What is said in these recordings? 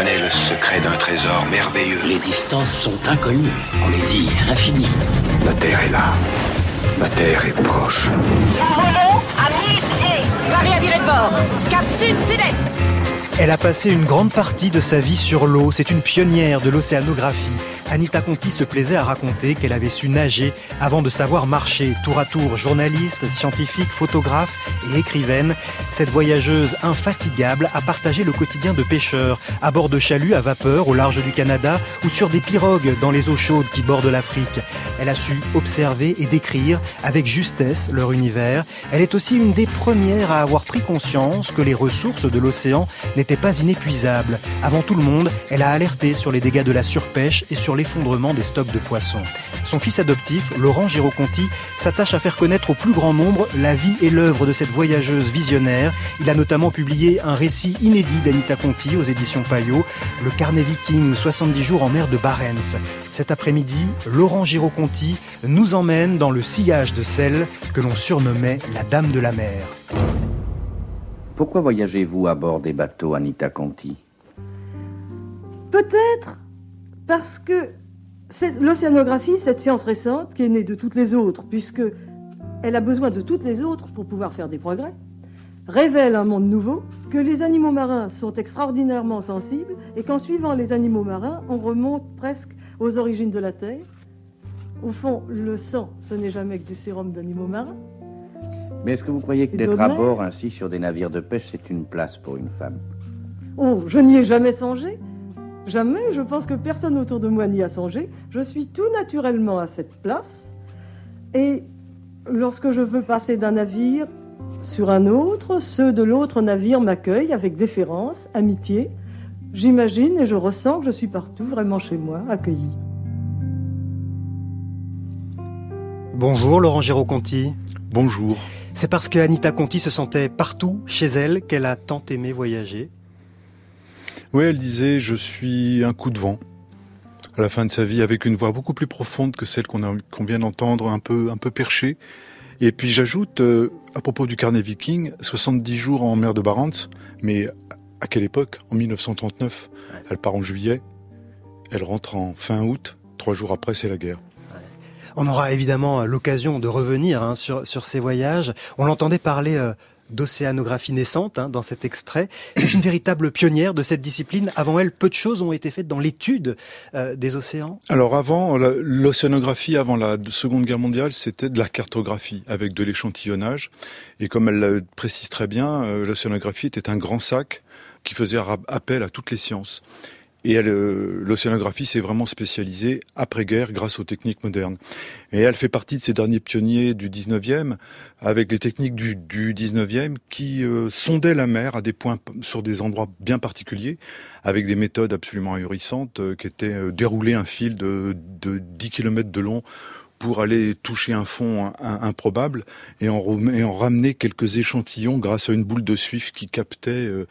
connaît le secret d'un trésor merveilleux. Les distances sont inconnues, on est dit infinies. La Terre est là. La Terre est proche. Nous volons à mille pieds. Marie à virer de bord. Cap sud-sud-est. Elle a passé une grande partie de sa vie sur l'eau. C'est une pionnière de l'océanographie. Anita Conti se plaisait à raconter qu'elle avait su nager avant de savoir marcher. Tour à tour, journaliste, scientifique, photographe et écrivaine, cette voyageuse infatigable a partagé le quotidien de pêcheurs, à bord de chaluts à vapeur au large du Canada ou sur des pirogues dans les eaux chaudes qui bordent l'Afrique. Elle a su observer et décrire avec justesse leur univers. Elle est aussi une des premières à avoir pris conscience que les ressources de l'océan n'étaient pas inépuisables. Avant tout le monde, elle a alerté sur les dégâts de la surpêche et sur l'effondrement des stocks de poissons. Son fils adoptif, Laurent Giroconti, s'attache à faire connaître au plus grand nombre la vie et l'œuvre de cette voyageuse visionnaire. Il a notamment publié un récit inédit d'Anita Conti aux éditions Payot, Le Carnet Viking, 70 jours en mer de Barents. Cet après-midi, Laurent Giroconti nous emmène dans le sillage de celle que l'on surnommait la Dame de la Mer. Pourquoi voyagez-vous à bord des bateaux, Anita Conti? Peut-être parce que l'océanographie, cette science récente, qui est née de toutes les autres, puisque elle a besoin de toutes les autres pour pouvoir faire des progrès, révèle un monde nouveau, que les animaux marins sont extraordinairement sensibles, et qu'en suivant les animaux marins, on remonte presque aux origines de la Terre. Au fond, le sang, ce n'est jamais que du sérum d'animaux marins. Mais est-ce que vous croyez que d'être à bord ainsi sur des navires de pêche, c'est une place pour une femme? Oh, je n'y ai jamais songé. Jamais, je pense que personne autour de moi n'y a songé. Je suis tout naturellement à cette place. Et lorsque je veux passer d'un navire sur un autre, ceux de l'autre navire m'accueillent avec déférence, amitié. J'imagine et je ressens que je suis partout, vraiment chez moi, accueilli. Bonjour Laurent Giroconti. Bonjour. C'est parce que Anita Conti se sentait partout chez elle qu'elle a tant aimé voyager. Oui, elle disait Je suis un coup de vent. À la fin de sa vie, avec une voix beaucoup plus profonde que celle qu'on vient d'entendre, un peu, un peu perchée. Et puis j'ajoute, euh, à propos du carnet viking, 70 jours en mer de Barents, mais à quelle époque? En 1939. Elle part en juillet, elle rentre en fin août, trois jours après c'est la guerre. On aura évidemment l'occasion de revenir hein, sur, sur ces voyages. On l'entendait parler euh, d'océanographie naissante hein, dans cet extrait. C'est une véritable pionnière de cette discipline. Avant elle, peu de choses ont été faites dans l'étude euh, des océans. Alors avant, l'océanographie, avant la Seconde Guerre mondiale, c'était de la cartographie avec de l'échantillonnage. Et comme elle le précise très bien, euh, l'océanographie était un grand sac qui faisait appel à toutes les sciences. Et euh, l'océanographie s'est vraiment spécialisée après-guerre grâce aux techniques modernes. Et elle fait partie de ces derniers pionniers du 19e, avec les techniques du, du 19e qui euh, sondaient la mer à des points, sur des endroits bien particuliers, avec des méthodes absolument ahurissantes, euh, qui étaient euh, dérouler un fil de, de 10 km de long pour aller toucher un fond improbable et en, et en ramener quelques échantillons grâce à une boule de suif qui captait euh,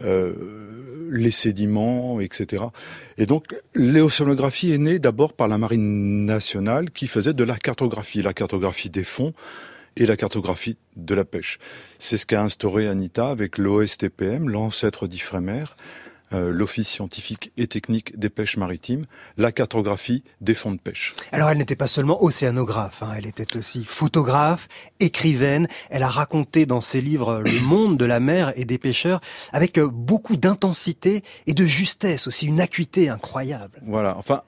les sédiments, etc. Et donc, l'océanographie est née d'abord par la marine nationale qui faisait de la cartographie, la cartographie des fonds et la cartographie de la pêche. C'est ce qu'a instauré Anita avec l'OSTPM, l'ancêtre d'IFREMER, euh, l'Office scientifique et technique des pêches maritimes, la cartographie des fonds de pêche. Alors elle n'était pas seulement océanographe, hein, elle était aussi photographe, écrivaine. Elle a raconté dans ses livres le monde de la mer et des pêcheurs avec euh, beaucoup d'intensité et de justesse aussi, une acuité incroyable. Voilà, enfin,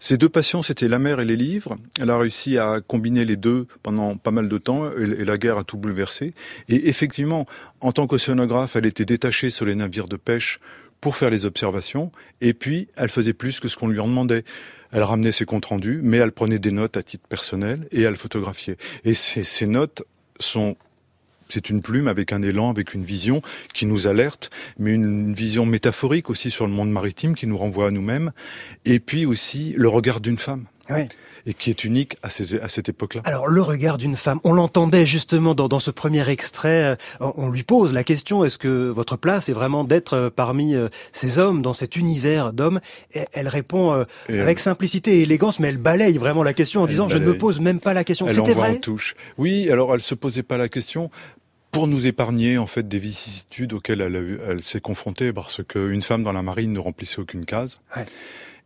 ses deux passions, c'était la mer et les livres. Elle a réussi à combiner les deux pendant pas mal de temps, et, et la guerre a tout bouleversé. Et effectivement, en tant qu'océanographe, elle était détachée sur les navires de pêche pour faire les observations, et puis elle faisait plus que ce qu'on lui en demandait. Elle ramenait ses comptes rendus, mais elle prenait des notes à titre personnel et elle photographiait. Et ces, notes sont c'est une plume avec un élan, avec une vision qui nous alerte, mais une vision métaphorique aussi sur le monde maritime qui nous renvoie à nous-mêmes. Et puis aussi le regard d'une femme. Oui. Et qui est unique à, ces, à cette époque-là. Alors le regard d'une femme, on l'entendait justement dans, dans ce premier extrait, euh, on, lui pose la question, est-ce que votre place est vraiment d'être euh, parmi euh, ces hommes, dans cet univers d'hommes? Et Elle répond euh, avec simplicité et élégance, mais elle balaye vraiment la question en Elle disant, je ne me pose même pas la question. C'était envoie en vrai touche. Oui, alors elle se posait pas la question pour nous épargner en fait des vicissitudes auxquelles elle, elle s'est confrontée parce qu'une femme dans la marine ne remplissait aucune case. Ouais.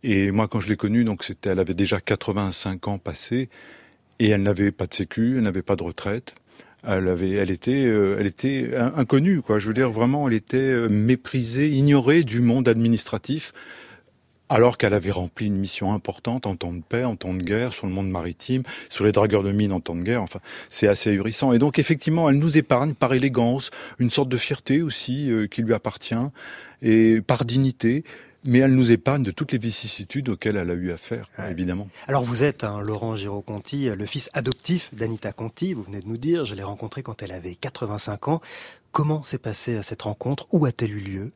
Et moi, quand je l'ai connue, donc c'était, elle avait déjà 85 ans passés et elle n'avait pas de sécu, elle n'avait pas de retraite. Elle avait, elle était, euh, elle était inconnue, quoi. Je veux dire, vraiment, elle était euh, méprisée, ignorée du monde administratif alors qu'elle avait rempli une mission importante en temps de paix, en temps de guerre, sur le monde maritime, sur les dragueurs de mines en temps de guerre. Enfin, c'est assez ahurissant. Et donc, effectivement, elle nous épargne par élégance, une sorte de fierté aussi euh, qui lui appartient, et par dignité. Mais elle nous épargne de toutes les vicissitudes auxquelles elle a eu affaire, ouais. évidemment. Alors vous êtes, hein, Laurent Giraud-Conti, le fils adoptif d'Anita Conti, vous venez de nous dire, je l'ai rencontrée quand elle avait 85 ans. Comment s'est passée cette rencontre? Où a-t-elle eu lieu?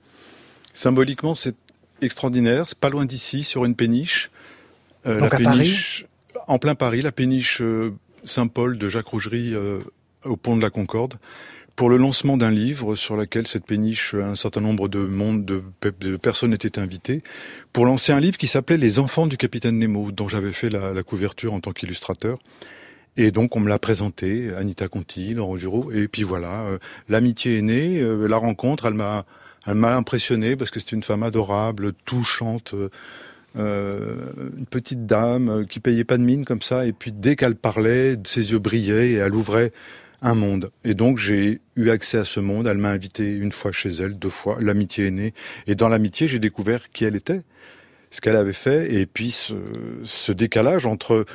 Symboliquement, c'est extraordinaire, c'est pas loin d'ici, sur une péniche. Euh, Donc la à péniche, Paris En plein Paris, la péniche euh, Saint-Paul de Jacques Rougerie euh, au pont de la Concorde, pour le lancement d'un livre sur lequel cette péniche, un certain nombre de monde, de, personnes étaient invitées, pour lancer un livre qui s'appelait Les enfants du capitaine Nemo, dont j'avais fait la, la couverture en tant qu'illustrateur. Et donc on me l'a présenté, Anita Conti, Laurent Giraud, et puis voilà, euh, l'amitié est née, euh, la rencontre, elle m'a elle m'a impressionné parce que c'est une femme adorable, touchante, euh, une petite dame qui payait pas de mine comme ça. Et puis dès qu'elle parlait, ses yeux brillaient et elle ouvrait un monde. Et donc j'ai eu accès à ce monde. Elle m'a invité une fois chez elle, deux fois. L'amitié est née. Et dans l'amitié, j'ai découvert qui elle était, ce qu'elle avait fait, et puis ce, ce décalage entre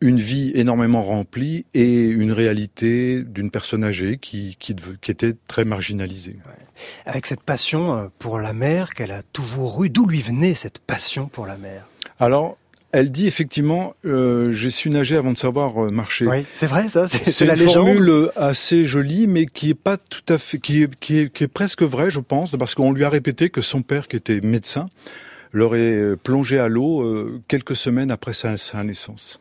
une vie énormément remplie et une réalité d'une personne âgée qui, qui, qui, était très marginalisée. Ouais. Avec cette passion euh, pour la mer qu'elle a toujours eue, d'où lui venait cette passion pour la mer? Alors, elle dit effectivement, euh, j'ai su nager avant de savoir euh, marcher. Oui, c'est vrai ça. C'est la une formule assez jolie, mais qui est pas tout à fait, qui est, qui est, qui est presque vraie, je pense, parce qu'on lui a répété que son père, qui était médecin, l'aurait plongé à l'eau euh, quelques semaines après sa, sa naissance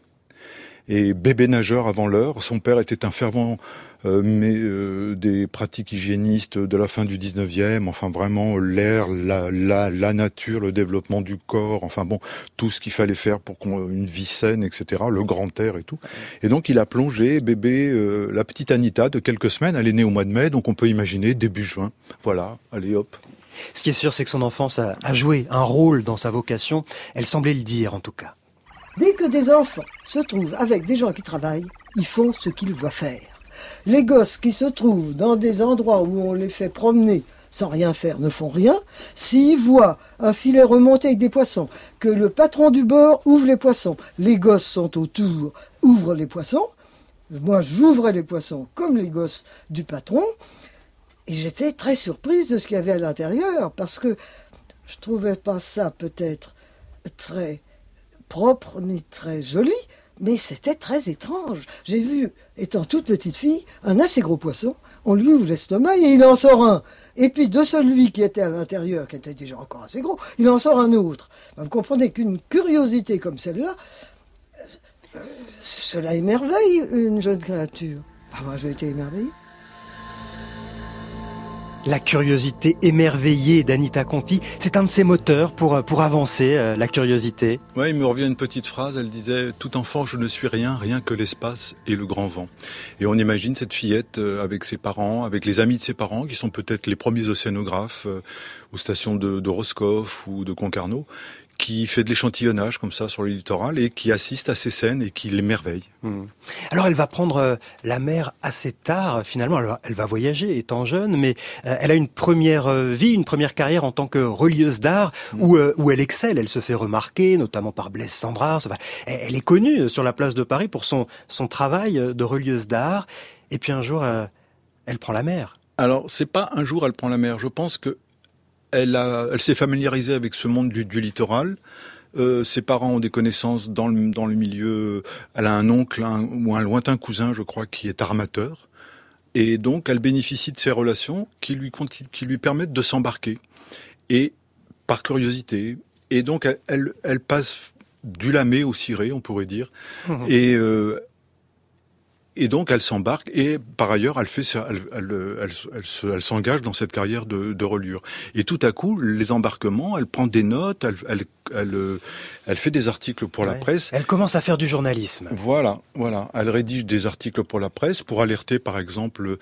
et bébé nageur avant l'heure. Son père était un fervent euh, mais, euh, des pratiques hygiénistes de la fin du 19e, enfin vraiment l'air, la, nature, le développement du corps, enfin bon, tout ce qu'il fallait faire pour qu'on une vie saine, etc., le grand air et tout. Et donc il a plongé bébé, euh, la petite Anita de quelques semaines, elle est née au mois de mai, donc on peut imaginer début juin. Voilà, allez hop. Ce qui est sûr, c'est que son enfance a joué un rôle dans sa vocation. Elle semblait le dire, en tout cas. Dès que des enfants se trouvent avec des gens qui travaillent, ils font ce qu'ils voient faire. Les gosses qui se trouvent dans des endroits où on les fait promener sans rien faire ne font rien. S'ils voient un filet remonter avec des poissons, que le patron du bord ouvre les poissons, les gosses sont autour, ouvrent les poissons. Moi, j'ouvrais les poissons comme les gosses du patron. Et j'étais très surprise de ce qu'il y avait à l'intérieur, parce que je trouvais pas ça peut-être très propre ni très joli, mais c'était très étrange. J'ai vu, étant toute petite fille, un assez gros poisson, on lui ouvre l'estomac et il en sort un. Et puis de celui qui était à l'intérieur, qui était déjà encore assez gros, il en sort un autre. Vous comprenez qu'une curiosité comme celle-là, cela émerveille une jeune créature. Moi, j'ai été émerveillée. La curiosité émerveillée d'Anita Conti, c'est un de ses moteurs pour, pour avancer, euh, la curiosité. Oui, il me revient une petite phrase, elle disait « Tout enfant, je ne suis rien, rien que l'espace et le grand vent ». Et on imagine cette fillette euh, avec ses parents, avec les amis de ses parents, qui sont peut-être les premiers océanographes euh, aux stations de Roscoff ou de Concarneau, qui fait de l'échantillonnage comme ça sur le littoral et qui assiste à ces scènes et qui l'émerveille. Mmh. Alors elle va prendre euh, la mer assez tard finalement, elle va, elle va voyager étant jeune, mais euh, elle a une première euh, vie, une première carrière en tant que relieuse d'art mmh. où, euh, où elle excelle, elle se fait remarquer notamment par Blaise Sandras, enfin, elle, elle, est connue sur la place de Paris pour son, son travail de relieuse d'art et puis un jour euh, elle prend la mer. Alors c'est pas un jour elle prend la mer, je pense que elle, a, elle s'est familiarisée avec ce monde du, du littoral. Euh, ses parents ont des connaissances dans le, dans le milieu. Elle a un oncle un, ou un lointain cousin, je crois, qui est armateur. Et donc, elle bénéficie de ces relations qui lui, qui lui permettent de s'embarquer. Et par curiosité. Et donc, elle, elle, elle passe du lamé au ciré, on pourrait dire. Mmh. Et euh, et donc elle s'embarque et par ailleurs elle fait elle, elle, elle, elle s'engage dans cette carrière de, de, reliure. Et tout à coup les embarquements, elle prend des notes, elle, elle, elle fait des articles pour la presse. Elle commence à faire du journalisme. Voilà, voilà. Elle rédige des articles pour la presse pour alerter, par exemple,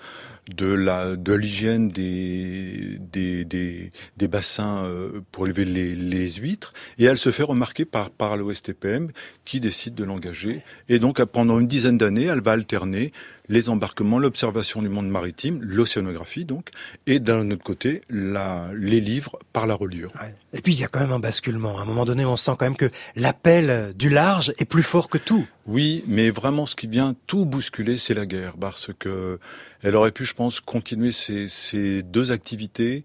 de la de l'hygiène des, des, des des bassins euh, pour élever les, les huîtres. Et elle se fait remarquer par par l'OSTPM qui décide de l'engager. Et donc pendant une dizaine d'années elle va alterner les embarquements, l'observation du monde maritime, l'océanographie donc, et d'un autre côté, la, les livres par la reliure. Et puis il y a quand même un basculement. À un moment donné, on sent quand même que l'appel du large est plus fort que tout. Oui, mais vraiment, ce qui vient tout bousculer, c'est la guerre, parce que elle aurait pu, je pense, continuer ces, ces deux activités.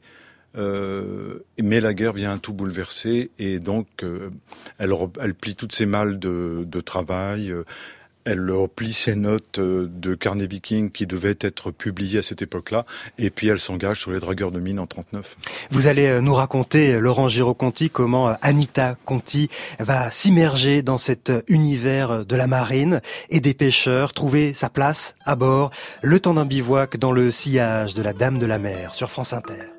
Euh, mais la guerre vient tout bouleverser et donc euh, elle, elle, plie toutes ses malles de, de travail. Euh, elle replie ses notes euh, de carnet viking qui devaient être publiées à cette époque-là, et puis elle s'engage sur les dragueurs de mine en 39. Vous allez euh, nous raconter, euh, Laurent Giraud-Conti, comment Anita Conti va s'immerger dans cet univers de la marine et des pêcheurs, trouver sa place à bord, le temps d'un bivouac dans le sillage de la Dame de la Mer sur France Inter.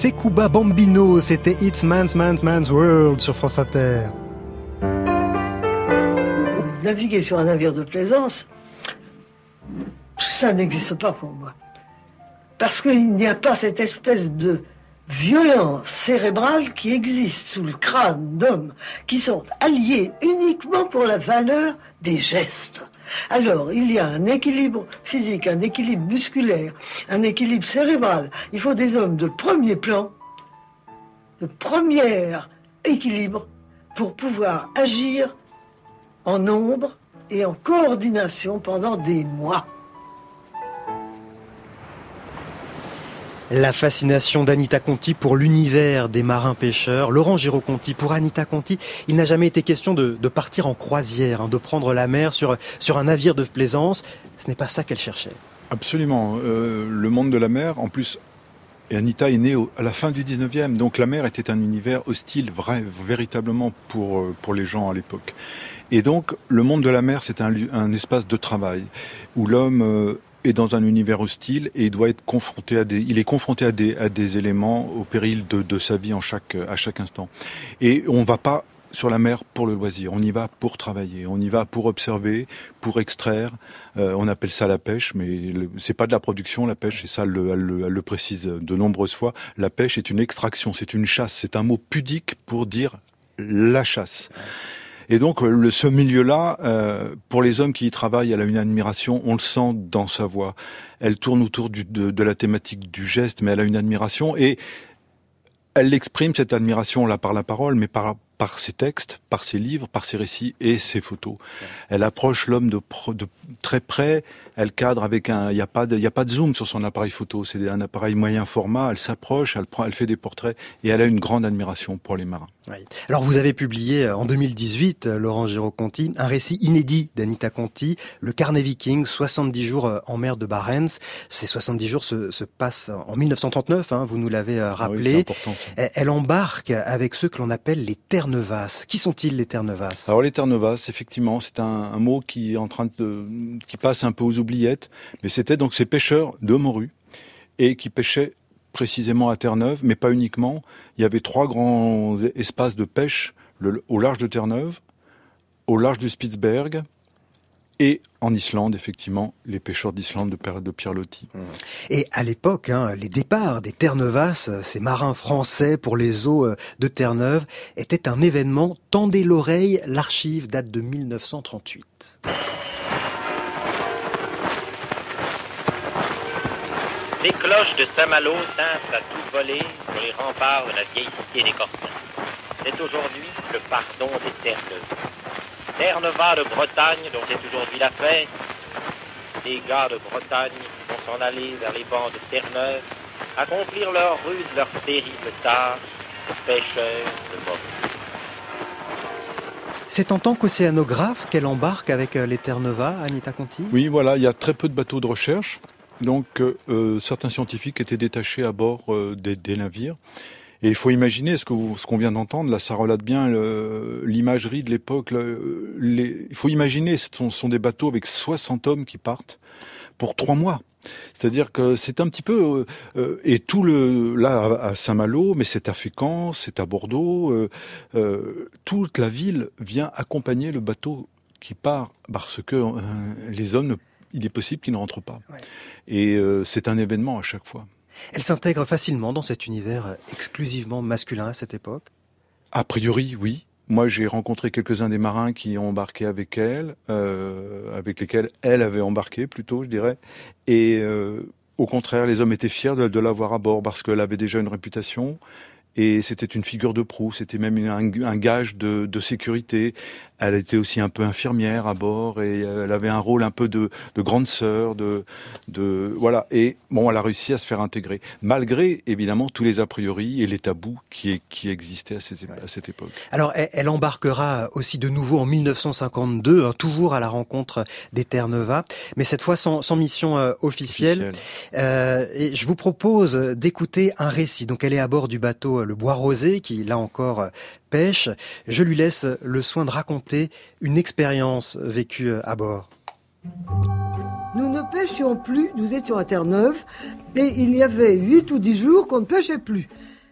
Sekouba Bambino, c'était It's Man's Man's Man's World sur France Inter. Naviguer sur un navire de plaisance, ça n'existe pas pour moi. Parce qu'il n'y a pas cette espèce de violence cérébrale qui existe sous le crâne d'hommes qui sont alliés uniquement pour la valeur des gestes. Alors, il y a un équilibre physique, un équilibre musculaire, un équilibre cérébral. Il faut des hommes de premier plan, de premier équilibre, pour pouvoir agir en nombre et en coordination pendant des mois. La fascination d'Anita Conti pour l'univers des marins pêcheurs. Laurent Giraud-Conti, pour Anita Conti, il n'a jamais été question de, partir en croisière, hein, de prendre la mer sur, sur un navire de plaisance. Ce n'est pas ça qu'elle cherchait. Absolument. Euh, le monde de la mer, en plus, et Anita est née à la fin du 19e, donc la mer était un univers hostile, vrai, véritablement pour, pour les gens à l'époque. Et donc, le monde de la mer, c'est un, un espace de travail où l'homme euh, est dans un univers hostile et il doit être confronté à des, il est confronté à des, à des éléments au péril de, de sa vie en chaque, à chaque instant. Et on va pas sur la mer pour le loisir. On y va pour travailler. On y va pour observer, pour extraire. Euh, on appelle ça la pêche, mais c'est pas de la production, la pêche. Et ça, elle, elle, elle, le précise de nombreuses fois. La pêche est une extraction, c'est une chasse. C'est un mot pudique pour dire la chasse. Et donc, le, ce milieu-là, euh, pour les hommes qui y travaillent, elle a une admiration, on le sent dans sa voix. Elle tourne autour de, de la thématique du geste, mais elle a une admiration et elle exprime cette admiration là par la parole, mais par par ses textes, par ses livres, par ses récits et ses photos. Elle approche l'homme de, de, très près, elle cadre avec un, il n'y a pas de, il y a pas de zoom sur son appareil photo, c'est un appareil moyen format, elle s'approche, elle prend, elle fait des portraits et elle a une grande admiration pour les marins. Oui. Alors vous avez publié euh, en 2018, euh, Laurent Giraud-Conti, un récit inédit d'Anita Conti, Le Carnet Viking, 70 jours euh, en mer de Barents. Ces 70 jours se, se passent en 1939, hein, vous nous l'avez rappelé. Ah oui, important, elle embarque avec ceux que l'on appelle les Qui sont-ils les Terre-Neuvas Alors les Terre-Neuvas, effectivement, c'est un, mot qui passe un peu aux oubliettes, mais c'était donc ces pêcheurs de morue et qui pêchaient précisément à Terre-Neuve, mais pas uniquement. Il y avait trois grands espaces de pêche au large de Terre-Neuve, au large du Spitzberg et en Islande, effectivement, les pêcheurs d'Islande de, de Pierre Loti. Et à l'époque, hein, les départs des Terre-Neuvas, ces marins français pour les eaux euh, de Terre-Neuve, étaient un événement. Tendez l'oreille, l'archive date de 1938. Les cloches de Saint-Malo tintent à tout voler sur les remparts de la vieille cité des Corsins. C'est aujourd'hui le pardon des Terre-Neuves. Terre-Neuva de Bretagne, dont c'est aujourd'hui la fête. Les gars de Bretagne vont s'en aller vers les bancs de Terre-Neuve, accomplir leur rude, leur terrible tâche de pêcheurs de morue. C'est en tant qu'océanographe qu'elle embarque avec les Terre-Neuva, Anita Conti? Oui, voilà, il y a très peu de bateaux de recherche. Donc euh, certains scientifiques étaient détachés à bord euh, des, des, navires. Et il faut imaginer ce qu'on ce qu'on vient d'entendre, là ça relate bien l'imagerie de l'époque. Il faut imaginer, ce sont, sont, des bateaux avec 60 hommes qui partent pour trois mois. C'est-à-dire que c'est un petit peu euh, et tout le là à Saint-Malo, mais c'est à Fécamp, c'est à Bordeaux, euh, euh, toute la ville vient accompagner le bateau qui part parce que les hommes ne il est possible qu'il ne rentre pas. Ouais. Et euh, c'est un événement à chaque fois. Elle s'intègre facilement dans cet univers exclusivement masculin à cette époque A priori, oui. Moi, j'ai rencontré quelques-uns des marins qui ont embarqué avec elle, euh, avec lesquels elle avait embarqué plutôt, je dirais. Et euh, au contraire, les hommes étaient fiers de, de l'avoir à bord parce qu'elle avait déjà une réputation. Et c'était une figure de proue, c'était même un, un gage de, de, sécurité. Elle était aussi un peu infirmière à bord et elle avait un rôle un peu de, de grande sœur, de, de voilà. Et bon, elle a réussi à se faire intégrer, malgré évidemment tous les a priori et les tabous qui, qui existaient à, ces, à cette époque. Alors, elle, elle, embarquera aussi de nouveau en 1952, hein, toujours à la rencontre des Terre-Neuva, mais cette fois sans, sans mission euh, officielle. officielle. Euh, et je vous propose d'écouter un récit. Donc, elle est à bord du bateau le Bois Rosé, qui là encore pêche. Je lui laisse le soin de raconter une expérience vécue à bord. Nous ne pêchions plus, nous étions à Terre-Neuve, et il y avait huit ou dix jours qu'on ne pêchait plus.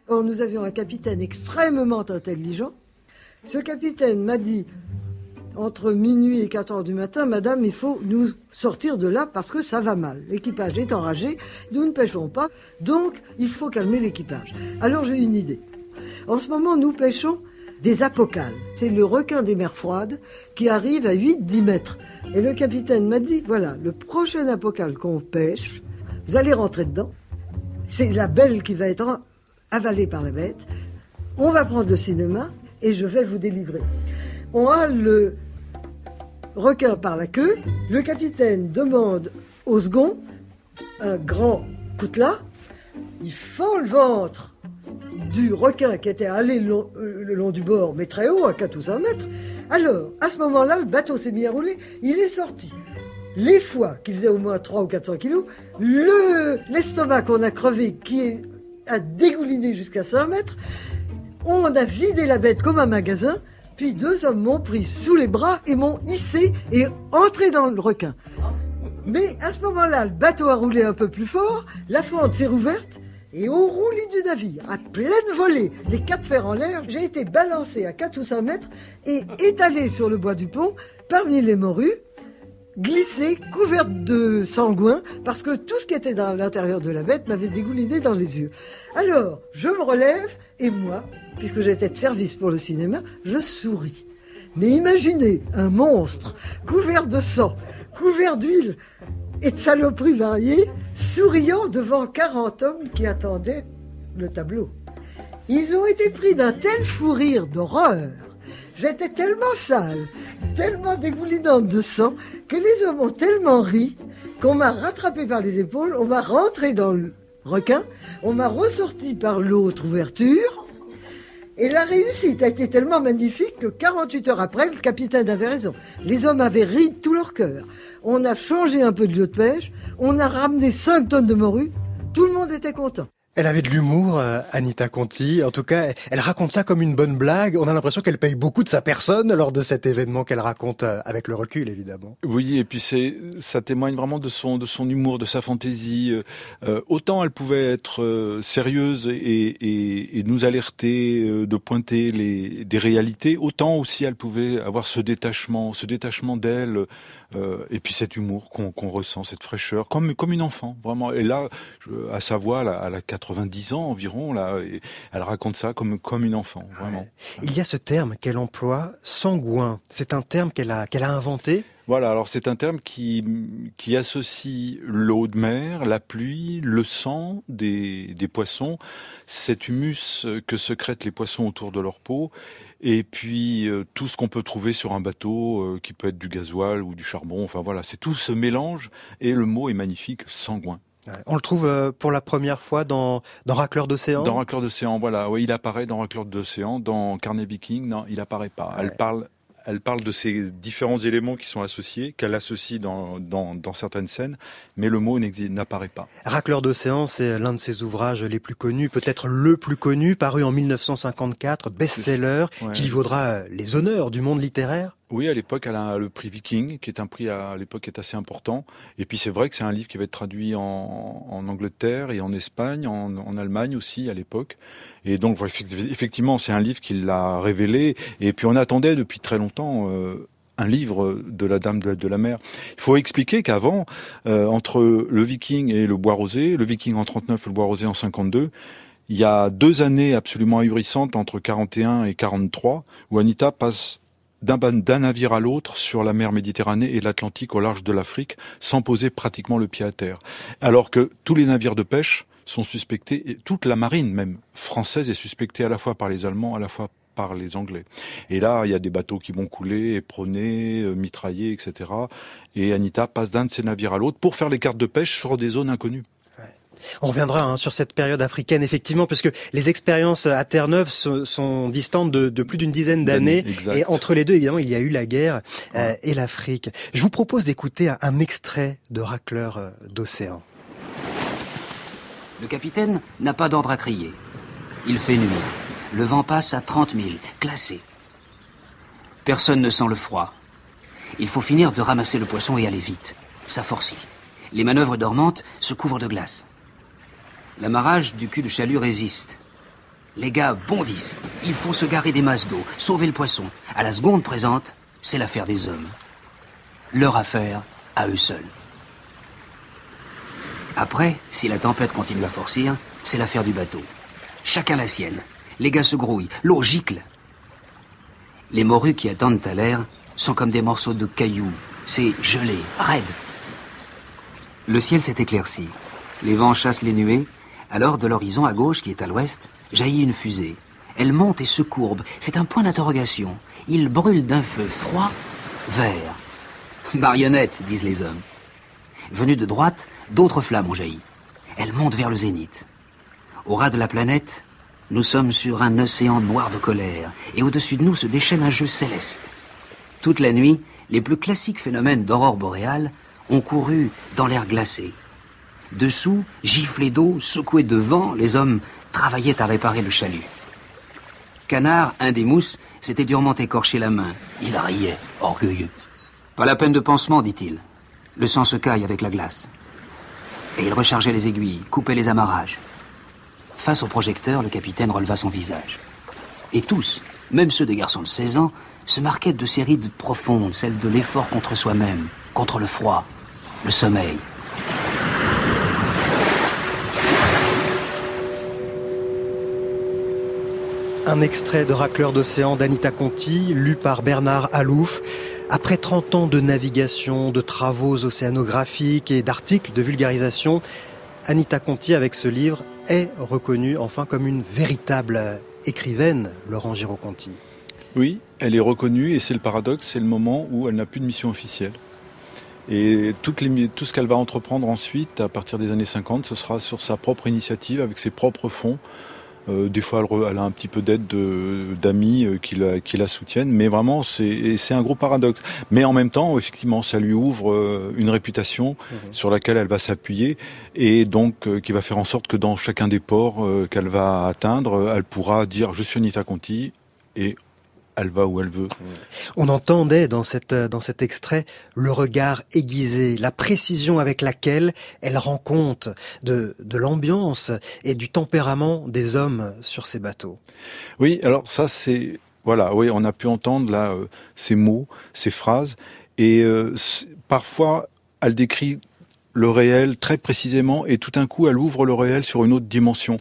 Or, nous avions un capitaine extrêmement intelligent. Ce capitaine m'a dit, entre minuit et 4 heures du matin, Madame, il faut nous sortir de là parce que ça va mal. L'équipage est enragé, nous ne pêchons pas, donc il faut calmer l'équipage. Alors j'ai une idée. En ce moment, nous pêchons des apocales. C'est le requin des mers froides qui arrive à 8-10 mètres. Et le capitaine m'a dit, voilà, le prochain apocale qu'on pêche, vous allez rentrer dedans. C'est la belle qui va être avalée par la bête. On va prendre le cinéma et je vais vous délivrer. On a le requin par la queue. Le capitaine demande au second un grand coutelas. Il fend le ventre du requin qui était allé le long, long, du bord, mais très haut, à 4 ou 5 mètres. Alors, à ce moment-là, le bateau s'est mis à rouler, il est sorti. Les foies, qui faisaient au moins 3 ou 400 kilos, l'estomac qu'on a crevé, qui a dégouliné jusqu'à 5 mètres, on a vidé la bête comme un magasin, puis deux hommes m'ont pris sous les bras et m'ont hissé et entré dans le requin. Mais à ce moment-là, le bateau a roulé un peu plus fort, la fente s'est rouverte, et au roulis du navire, à pleine volée, les quatre fers en l'air, j'ai été balancé à 4 ou 5 mètres et étalé sur le bois du pont, parmi les morues, glissée, couverte de sangouin, parce que tout ce qui était dans l'intérieur de la bête m'avait dégouliné dans les yeux. Alors, je me relève, et moi, puisque j'étais de service pour le cinéma, je souris. Mais imaginez un monstre couvert de sang, couvert d'huile et de saloperies variées, souriant devant 40 hommes qui attendaient le tableau. Ils ont été pris d'un tel fou rire d'horreur. J'étais tellement sale, tellement dégoulinante de sang, que les hommes ont tellement ri qu'on m'a rattrapé par les épaules, on m'a rentré dans le requin, on m'a ressorti par l'autre ouverture, et la réussite a été tellement magnifique que 48 heures après, le capitaine avait raison. Les hommes avaient ri de tout leur cœur. On a changé un peu de lieu de pêche, on a ramené 5 tonnes de morue, tout le monde était content. Elle avait de l'humour, euh, Anita Conti. En tout cas, elle raconte ça comme une bonne blague. On a l'impression qu'elle paye beaucoup de sa personne lors de cet événement qu'elle raconte euh, avec le recul, évidemment. Oui, et puis c'est, ça témoigne vraiment de son, humour, de sa fantaisie. Euh, autant elle pouvait être sérieuse et, nous alerter, de pointer des réalités, autant aussi elle pouvait avoir ce détachement, ce détachement d'elle. Euh, et puis cet humour qu'on ressent, cette fraîcheur, comme comme une enfant, vraiment. Et là, je, à sa voix, elle a 90 ans environ, là, et elle raconte ça comme comme une enfant, vraiment. Il y a ce terme qu'elle emploie, sangouin. C'est un terme qu'elle a qu'elle a inventé. Voilà, alors c'est un terme qui, qui associe l'eau de mer, la pluie, le sang des, des poissons, cet humus que secrètent les poissons autour de leur peau, et puis euh, tout ce qu'on peut trouver sur un bateau, euh, qui peut être du gasoil ou du charbon, enfin voilà, c'est tout ce mélange, et le mot est magnifique, sangouin. On le trouve euh, pour la première fois dans, dans Racleur d'océan Dans Racleur d'océan, voilà. Oui, il apparaît dans Racleur d'océan. Dans Carnet King, non, il apparaît pas. Elle parle elle parle de ces différents éléments qui sont associés, qu'elle associe dans, dans, dans, certaines scènes, mais le mot n'apparaît pas. Racleur d'océan, c'est l'un de ses ouvrages les plus connus, peut-être le plus connu, paru en 1954, best-seller, qui lui vaudra euh, les honneurs du monde littéraire. Oui, à l'époque, elle a le prix Viking, qui est un prix à, l'époque qui est assez important. Et puis c'est vrai que c'est un livre qui va être traduit en, Angleterre et en Espagne, en, en Allemagne aussi à l'époque. Et donc effectivement, c'est un livre qui l'a révélé. Et puis on attendait depuis très longtemps. Euh, un livre de la Dame de, la Mer. Il faut expliquer qu'avant, euh, entre le Viking et le Bois Rosé, le Viking en 39 et le Bois Rosé en 52, il y a deux années absolument ahurissantes entre 41 et 43 où Anita passe d'un navire à l'autre sur la mer Méditerranée et l'Atlantique au large de l'Afrique sans poser pratiquement le pied à terre. Alors que tous les navires de pêche sont suspectés, et toute la marine même française est suspectée à la fois par les Allemands, à la fois par les Anglais. Et là, il y a des bateaux qui vont couler, éperonnés, euh, mitraillés, etc. Et Anita passe d'un de ces navires à l'autre pour faire les cartes de pêche sur des zones inconnues. On reviendra hein, sur cette période africaine, effectivement, parce que les expériences à Terre-Neuve sont, distantes de, plus d'une dizaine d'années. Et entre les deux, évidemment, il y a eu la guerre euh, et l'Afrique. Je vous propose d'écouter un, extrait de Racleur euh, d'Océan. Le capitaine n'a pas d'ordre à crier. Il fait nuit. Le vent passe à 30 000, classé. Personne ne sent le froid. Il faut finir de ramasser le poisson et aller vite. Ça forcit. Les manœuvres dormantes se couvrent de glace. L'amarrage du cul de chalut résiste. Les gars bondissent. Il faut se garer des masses d'eau, sauver le poisson. À la seconde présente, c'est l'affaire des hommes. Leur affaire à eux seuls. Après, si la tempête continue à forcir, c'est l'affaire du bateau. Chacun la sienne. Les gars se grouillent, l'eau gicle. Les morues qui attendent à l'air sont comme des morceaux de cailloux. C'est gelé, raide. Le ciel s'est éclairci. Les vents chassent les nuées alors, de l'horizon à gauche, qui est à l'ouest, jaillit une fusée. Elle monte et se courbe. C'est un point d'interrogation. Il brûle d'un feu froid, vert. Marionnette, disent les hommes. Venue de droite, d'autres flammes ont jailli. Elle monte vers le zénith. Au ras de la planète, nous sommes sur un océan noir de colère, et au-dessus de nous se déchaîne un jeu céleste. Toute la nuit, les plus classiques phénomènes d'aurore boréale ont couru dans l'air glacé. Dessous, giflés d'eau, secoués de vent, les hommes travaillaient à réparer le chalut. Canard, un des mousses, s'était durement écorché la main. Il riait, orgueilleux. Pas la peine de pansement, dit-il. Le sang se caille avec la glace. Et il rechargeait les aiguilles, coupait les amarrages. Face au projecteur, le capitaine releva son visage. Et tous, même ceux des garçons de 16 ans, se marquaient de ces rides profondes, celles de l'effort contre soi-même, contre le froid, le sommeil, Un extrait de Racleur d'océan d'Anita Conti, lu par Bernard Alouf. Après 30 ans de navigation, de travaux océanographiques et d'articles de vulgarisation, Anita Conti, avec ce livre, est reconnue enfin comme une véritable écrivaine, Laurent Giraud-Conti. Oui, elle est reconnue et c'est le paradoxe, c'est le moment où elle n'a plus de mission officielle. Et tout ce qu'elle va entreprendre ensuite, à partir des années 50, ce sera sur sa propre initiative, avec ses propres fonds. Euh, des fois, elle, a un petit peu d'aide d'amis euh, qui, la, soutiennent, mais vraiment, c'est un gros paradoxe. Mais en même temps, effectivement, ça lui ouvre euh, une réputation mhm. sur laquelle elle va s'appuyer, et donc qui va faire en sorte que dans chacun des ports qu'elle va atteindre, elle pourra dire je suis Anita Conti, et elle va où elle veut. On entendait dans, cette, dans cet extrait le regard aiguisé, la précision avec laquelle elle rend compte de, de l'ambiance et du tempérament des hommes sur ces bateaux. Oui, alors ça c'est... Voilà, oui, on a pu entendre là euh, ces mots, ces phrases, et euh, parfois elle décrit le réel très précisément et tout d'un coup elle ouvre le réel sur une autre dimension.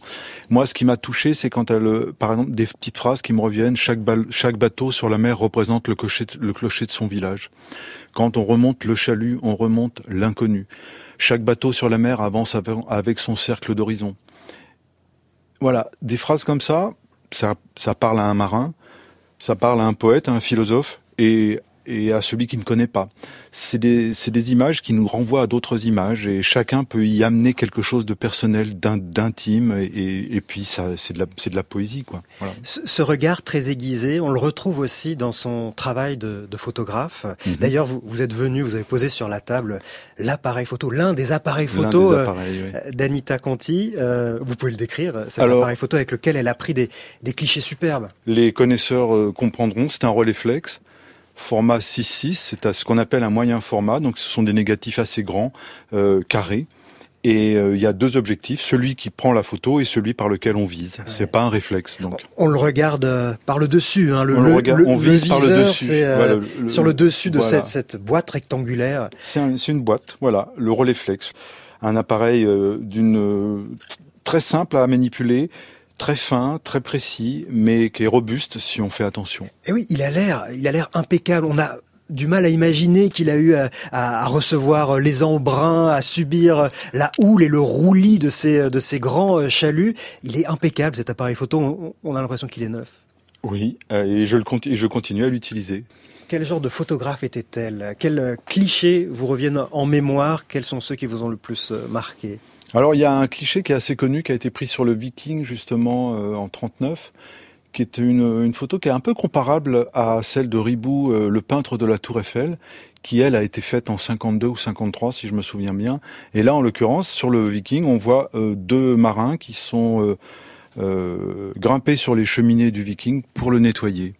Moi ce qui m'a touché c'est quand elle, euh, par exemple des petites phrases qui me reviennent, chaque, bateau sur la mer représente le clocher, de son village. Quand on remonte le chalut, on remonte l'inconnu. Chaque bateau sur la mer avance avec son cercle d'horizon. Voilà, des phrases comme ça, ça, ça parle à un marin, ça parle à un poète, à un philosophe, et et à celui qui ne connaît pas. C'est des, des, images qui nous renvoient à d'autres images et chacun peut y amener quelque chose de personnel, d'intime et, et, puis ça, c'est de, la, de la poésie. Quoi. Voilà. Ce, regard très aiguisé, on le retrouve aussi dans son travail de, de photographe. Mhm. D'ailleurs, vous, vous, êtes venu, vous avez posé sur la table l'appareil photo, l'un des appareils photo euh, d'Anita Conti. Euh, vous pouvez le décrire, cet appareil photo avec lequel elle a pris des, des clichés superbes. Les connaisseurs euh, comprendront, c'est un Rolleiflex format 6.6, c'est ce qu'on appelle un moyen format, donc ce sont des négatifs assez grands, euh, carrés. Et euh, il y a deux objectifs, celui qui prend la photo et celui par lequel on vise. C'est pas un réflexe. Donc. On le regarde euh, par le dessus. Hein, le, on, le regarde, on vise par le dessus. sur le dessus de cette, cette, boîte rectangulaire. C'est un, une boîte, voilà, le Rolleiflex. Un appareil d'une très simple à manipuler, très fin, très précis, mais qui est robuste si on fait attention. Et oui, il a l'air, il a l'air impeccable. On a du mal à imaginer qu'il a eu à, recevoir les embruns, à subir la houle et le roulis de ces, de ces grands euh, chaluts. Il est impeccable cet appareil photo, on, a l'impression qu'il est neuf. Oui, euh, et je, le, je continue à l'utiliser. Quel genre de photographe était-elle? Quels euh, clichés vous reviennent en mémoire? Quels sont ceux qui vous ont le plus marqué? Alors il y a un cliché qui est assez connu, qui a été pris sur le Viking justement euh, en 39, qui est une, photo qui est un peu comparable à celle de Ribou, euh, le peintre de la Tour Eiffel, qui elle a été faite en 52 ou 53 si je me souviens bien. Et là en l'occurrence sur le Viking, on voit euh, deux marins qui sont grimpés sur les cheminées du Viking pour le nettoyer.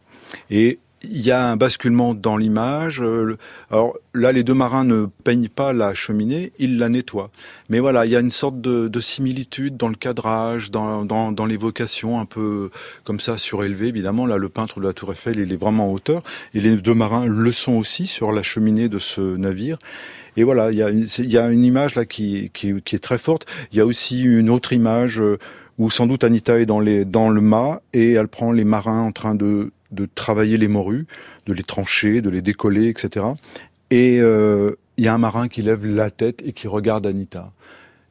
Et il y a un basculement dans l'image. Euh, alors là, les deux marins ne peignent pas la cheminée, ils la nettoient. Mais voilà, il y a une sorte de, similitude dans le cadrage, dans, dans, l'évocation un peu comme ça surélevée. Évidemment, là, le peintre de la Tour Eiffel, il est vraiment en hauteur. Et les deux marins le sont aussi sur la cheminée de ce navire. Et voilà, il y a, il y a une image là qui, qui, qui, est très forte. Il y a aussi une autre image euh, où sans doute Anita est dans, les, dans le mât et elle prend les marins en train de de travailler les morues, de les trancher, de les décoller, etc. Et euh, il y a un marin qui lève la tête et qui regarde Anita.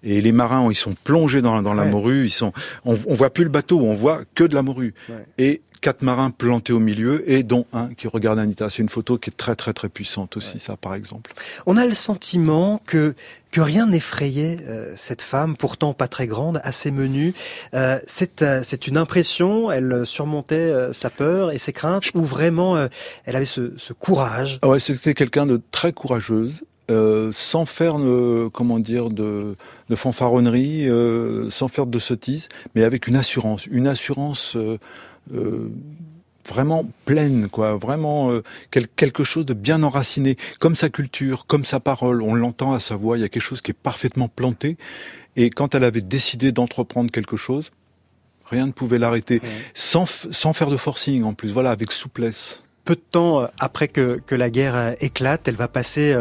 Et les marins, ils sont plongés dans, la morue, ils sont, on, on voit plus le bateau, on voit que de la morue. Et quatre marins plantés au milieu et dont un qui regarde Anita. C'est une photo qui est très très très puissante aussi, ça par exemple. On a le sentiment que que rien n'effrayait euh, cette femme, pourtant pas très grande, assez menue. Euh, c'est euh, c'est une impression. Elle surmontait sa peur et ses craintes, ou vraiment elle avait ce, ce courage? Ah ouais, c'était quelqu'un de très courageuse. sans faire comment dire de, de fanfaronnerie, sans faire de sottises, mais avec une assurance, une assurance vraiment pleine, quoi, vraiment euh, quelque chose de bien enraciné, comme sa culture, comme sa parole. On l'entend à sa voix. Il y a quelque chose qui est parfaitement planté. Et quand elle avait décidé d'entreprendre quelque chose, rien ne pouvait l'arrêter, sans, sans faire de forcing en plus. Voilà, avec souplesse peu de temps euh, après que, que, la guerre éclate, elle va passer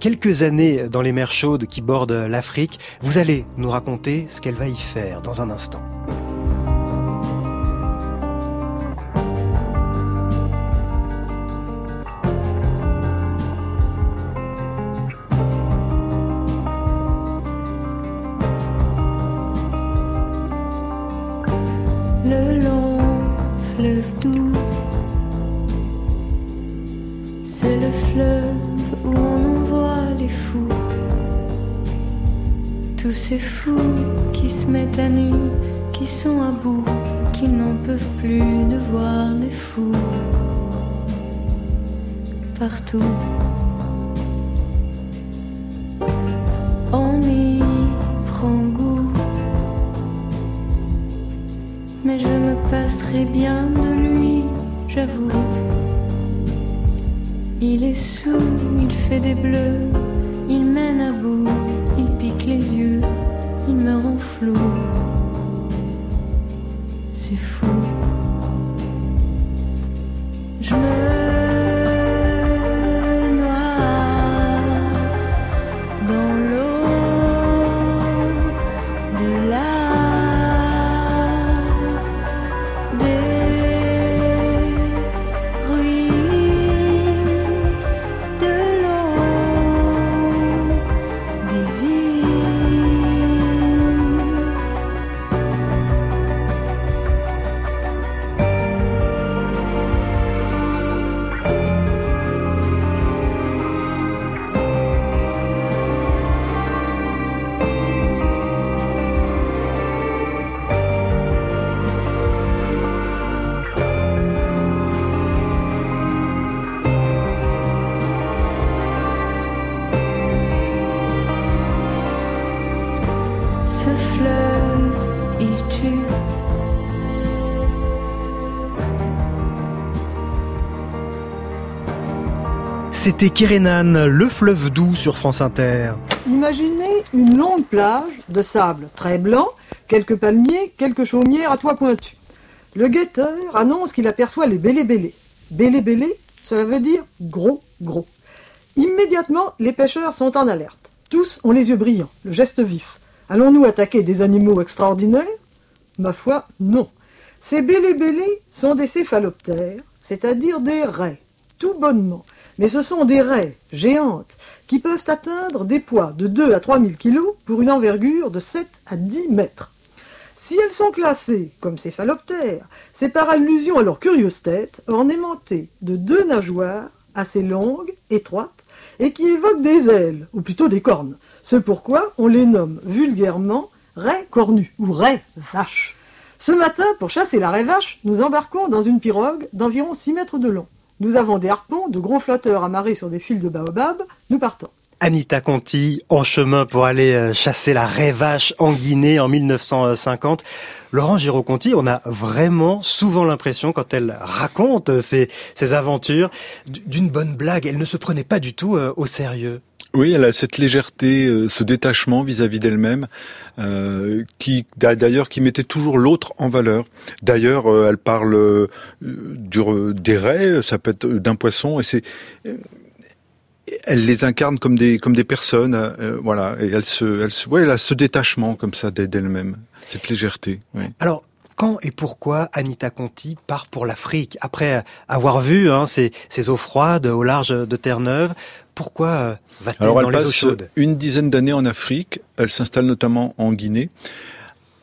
quelques années dans les mers chaudes qui bordent l'Afrique. Vous allez nous raconter ce qu'elle va y faire dans un instant. C'est le fleuve où on envoie les fous. Tous ces fous qui se mettent à nu, qui sont à bout, qui n'en peuvent plus de voir des fous partout. On y prend goût, mais je me passerai bien de lui, j'avoue. Il est sous, il fait des bleus, il mène à bout, il pique les yeux, il me rend flou. C'était Kerenan, le fleuve doux sur France Inter. Imaginez une longue plage de sable très blanc, quelques palmiers, quelques chaumières à toit pointu. Le guetteur annonce qu'il aperçoit les bélés-bélés. Bélés-bélés, cela veut dire gros, gros. Immédiatement, les pêcheurs sont en alerte. Tous ont les yeux brillants, le geste vif. Allons-nous attaquer des animaux extraordinaires? Ma foi, non. Ces bélés-bélés sont des céphaloptères, c'est-à-dire des raies, tout bonnement. Mais ce sont des raies géantes qui peuvent atteindre des poids de 2 à 3 000 kg pour une envergure de 7 à 10 mètres. Si elles sont classées comme céphaloptères, c'est par allusion à leur curieuse tête ornementée de deux nageoires assez longues, étroites, et qui évoquent des ailes, ou plutôt des cornes. C'est pourquoi on les nomme vulgairement raies cornues ou raies vaches. Ce matin, pour chasser la raie vache, nous embarquons dans une pirogue d'environ 6 mètres de long. Nous avons des harpons, de gros flotteurs amarrés sur des fils de baobab. Nous partons. Anita Conti en chemin pour aller euh, chasser la raie vache en Guinée en 1950. Laurent Giraud-Conti, on a vraiment souvent l'impression quand elle raconte ses, ses aventures d'une bonne blague. Elle ne se prenait pas du tout euh, au sérieux. Oui, elle a cette légèreté, euh, ce détachement vis-à-vis d'elle-même, euh, qui d'a- d'ailleurs qui mettait toujours l'autre en valeur. D'ailleurs, euh, elle parle euh, du, des raies, ça peut être d'un poisson, et c'est elle les incarne comme des comme des personnes, voilà. Et elle se, elle se, ouais, elle a ce détachement comme ça d'elle- d'elle-même, cette légèreté. Oui. Alors, quand et pourquoi Anita Conti part pour l'Afrique? Après avoir vu hein, ces, ces eaux froides au large de Terre-Neuve, pourquoi euh, va-t-elle Alors dans elle les eaux passe chaudes une dizaine d'années en Afrique. Elle s'installe notamment en Guinée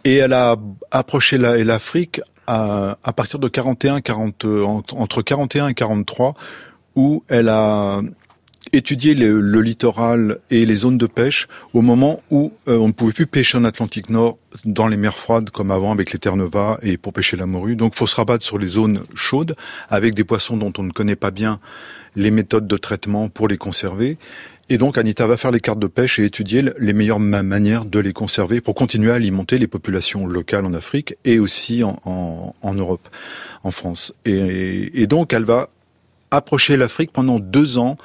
et elle a approché la- l'Afrique à, à partir de 41, 40, euh, entre entre 41 et 43, où elle a étudié le, littoral et les zones de pêche au moment où euh, on ne pouvait plus pêcher en Atlantique Nord dans les mers froides comme avant avec les Terre-Neuva et pour pêcher la morue. Donc faut se rabattre sur les zones chaudes avec des poissons dont on ne connaît pas bien les méthodes de traitement pour les conserver. Et donc Anita va faire les cartes de pêche et étudier les meilleures ma- manières de les conserver pour continuer à alimenter les populations locales en Afrique et aussi en, Europe, en France. Et donc elle va approcher l'Afrique pendant deux ans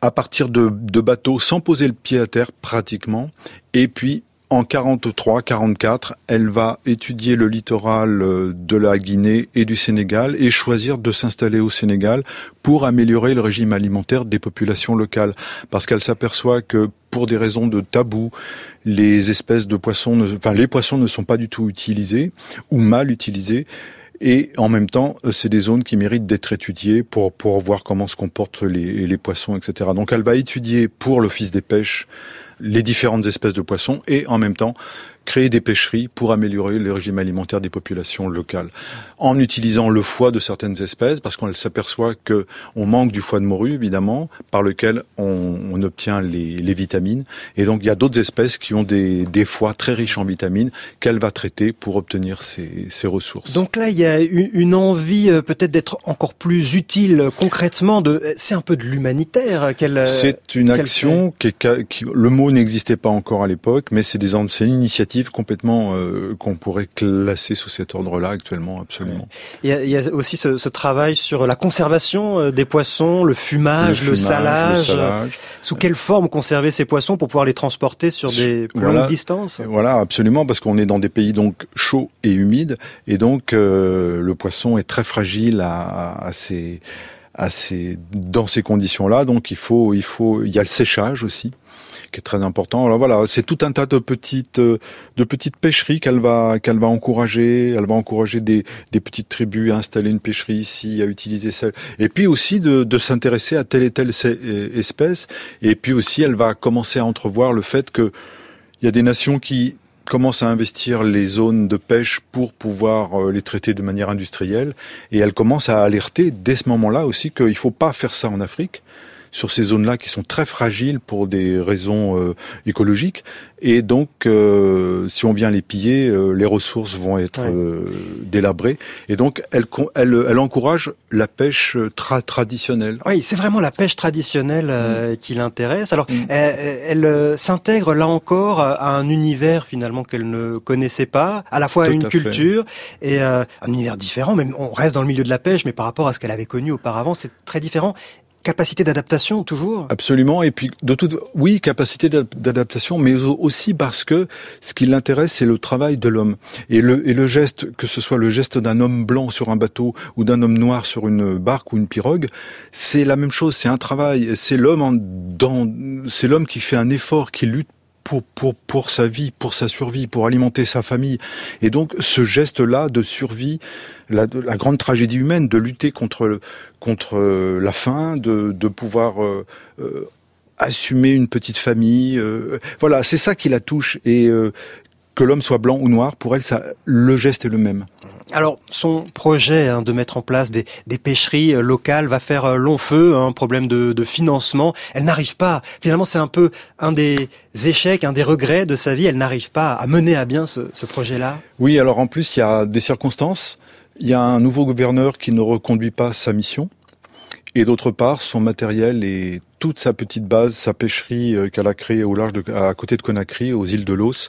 à partir de, bateaux sans poser le pied à terre pratiquement. Et puis en 43, 44, elle va étudier le littoral euh, de la Guinée et du Sénégal et choisir de s'installer au Sénégal pour améliorer le régime alimentaire des populations locales. Parce qu'elle s'aperçoit que pour des raisons de tabou, les espèces de poissons, ne, enfin les poissons ne sont pas du tout utilisés ou mal utilisés. Et en même temps, euh, c'est des zones qui méritent d'être étudiées pour, pour voir comment se comportent les, les poissons, etc. Donc elle va étudier pour l'Office des pêches les différentes espèces de poissons et en même temps créer des pêcheries pour améliorer le régime alimentaire des populations locales, en utilisant le foie de certaines espèces, parce qu'on s'aperçoit que on manque du foie de morue, évidemment, par lequel on, on obtient les, les, vitamines. Et donc, il y a d'autres espèces qui ont des, des foies très riches en vitamines qu'elle va traiter pour obtenir ces, ces, ressources. Donc là, il y a une envie euh, peut-être d'être encore plus utile concrètement. De, c'est un peu de l'humanitaire qu'elle. C'est une action qui, est, qui, le mot n'existait pas encore à l'époque, mais c'est des c'est une initiative complètement euh, qu'on pourrait classer sous cet ordre-là actuellement, absolument. Il y a, il y a aussi ce, ce, travail sur la conservation euh, des poissons, le fumage, le, salage. le salage. Sous quelle forme conserver ces poissons pour pouvoir les transporter sur des plus voilà, longues distances? Voilà, absolument, parce qu'on est dans des pays donc chauds et humides, et donc euh, le poisson est très fragile à, à ces à ces, dans ces conditions-là. Donc il faut, il faut, il y a le séchage aussi qui est très important. Alors voilà, c'est tout un tas de petites de petites pêcheries qu'elle va qu'elle va encourager. Elle va encourager des, des petites tribus à installer une pêcherie ici, à utiliser celle. Et puis aussi de, de s'intéresser à telle et telle espèce. Et puis aussi, elle va commencer à entrevoir le fait que il y a des nations qui commence à investir les zones de pêche pour pouvoir les traiter de manière industrielle. Et elle commence à alerter dès ce moment-là aussi qu'il ne faut pas faire ça en Afrique sur ces zones-là qui sont très fragiles pour des raisons euh, écologiques. Et donc, euh, si on vient les piller, euh, les ressources vont être ouais. délabrées. Et donc, elle, elle, elle encourage la pêche tra traditionnelle. Oui, c'est vraiment la pêche traditionnelle mmh. qui l'intéresse. Alors, mmh. elle, elle s'intègre là encore à un univers finalement qu'elle ne connaissait pas, à la fois à une à culture fait. et un univers différent. Même on reste dans le milieu de la pêche, mais par rapport à ce qu'elle avait connu auparavant, c'est très différent capacité d'adaptation toujours Absolument. Et puis, de toute, oui, capacité d'adaptation, mais aussi parce que ce qui l'intéresse, c'est le travail de l'homme. Et le, et le geste, que ce soit le geste d'un homme blanc sur un bateau ou d'un homme noir sur une barque ou une pirogue, c'est la même chose. C'est un travail. C'est l'homme dans, c'est l'homme qui fait un effort, qui lutte pour, pour, sa vie, pour sa survie, pour alimenter sa famille. Et donc, ce geste-là de survie, la, grande tragédie humaine, de lutter contre, contre la faim, de, de pouvoir euh, euh, assumer une petite famille, euh, voilà, c'est ça qui la touche. Et euh, que l'homme soit blanc ou noir, pour elle, ça, le geste est le même. Alors, son projet hein, de mettre en place des, des, pêcheries locales va faire long feu, un hein, problème de, de, financement. Elle n'arrive pas. Finalement, c'est un peu un des échecs, un des regrets de sa vie. Elle n'arrive pas à mener à bien ce, ce projet-là. Oui, alors en plus, il y a des circonstances. Il y a un nouveau gouverneur qui ne reconduit pas sa mission. Et d'autre part, son matériel et toute sa petite base, sa pêcherie qu'elle a créée au large de, à côté de Conakry, aux îles de Los,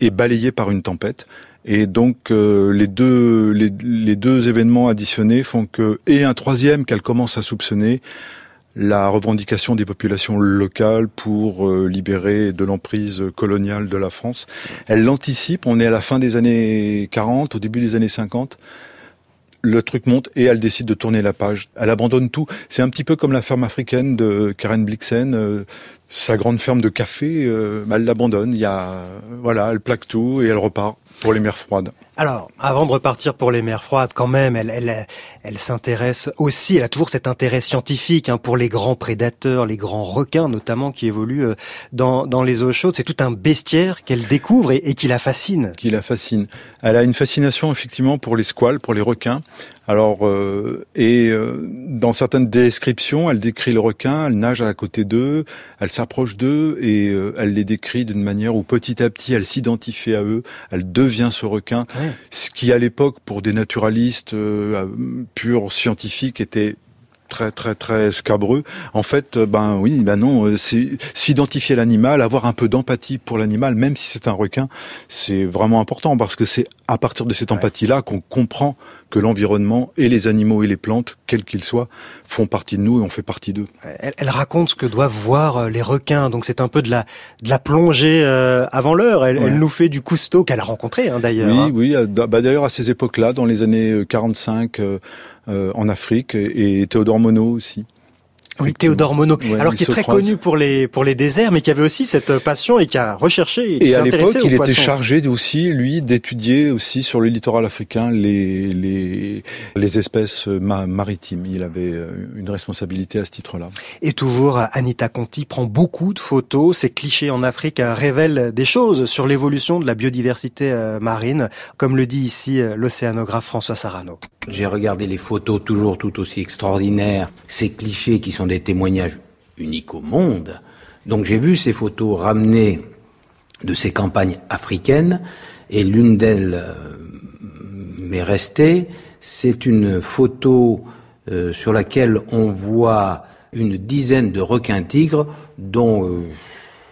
est balayée par une tempête. Et donc euh, les deux les, les, deux événements additionnés font que et un troisième qu'elle commence à soupçonner la revendication des populations locales pour euh, libérer de l'emprise coloniale de la France. Elle l'anticipe, on est à la fin des années 40, au début des années 50 le truc monte et elle décide de tourner la page. Elle abandonne tout. C'est un petit peu comme la ferme africaine de Karen Blixen. Sa grande ferme de café, euh, elle l'abandonne. Il y a, voilà, elle plaque tout et elle repart pour les mers froides. Alors, avant de repartir pour les mers froides, quand même, elle, elle, elle s'intéresse aussi, elle a toujours cet intérêt scientifique hein, pour les grands prédateurs, les grands requins notamment qui évoluent dans, dans les eaux chaudes. C'est tout un bestiaire qu'elle découvre et, et, qui la fascine. Qui la fascine. Elle a une fascination effectivement pour les squales, pour les requins. Alors, euh, et euh, dans certaines descriptions, elle décrit le requin, elle nage à côté d'eux, elle s'approche d'eux et euh, elle les décrit d'une manière où petit à petit elle s'identifie à eux, elle devient ce requin. Ouais. Ce qui à l'époque, pour des naturalistes euh, purs scientifiques, était très très très scabreux. En fait, ben oui, ben non, c'est s'identifier l'animal, avoir un peu d'empathie pour l'animal, même si c'est un requin, c'est vraiment important parce que c'est à partir de cette empathie-là qu'on comprend que l'environnement et les animaux et les plantes, quels qu'ils soient, font partie de nous et on fait partie d'eux. Elle, elle, raconte ce que doivent voir les requins, donc c'est un peu de la, de la plongée euh, avant l'heure. Elle, ouais. elle, nous fait du cousteau qu'elle a rencontré hein, d'ailleurs. Oui, hein. oui. Bah, d'ailleurs à ces époques-là, dans les années 45 euh, euh, en Afrique, et, et Théodore Monod aussi. Oui, Théodore Monod. Ouais, Alors qui est très connu pour les pour les déserts, mais qui avait aussi cette passion et qui a recherché et, qui Et à l'époque, il était chargé aussi, lui, d'étudier aussi sur le littoral africain les, les, les espèces ma- maritimes. Il avait euh, une responsabilité à ce titre-là. Et toujours, Anita Conti prend beaucoup de photos. Ces clichés en Afrique révèlent des choses sur l'évolution de la biodiversité euh, marine, comme le dit ici euh, l'océanographe François Sarano. J'ai regardé les photos toujours tout aussi extraordinaires, ces clichés qui sont des témoignages uniques au monde. Donc j'ai vu ces photos ramenées de ces campagnes africaines et l'une d'elles euh, m'est restée. C'est une photo euh, sur laquelle on voit une dizaine de requins-tigres dont euh,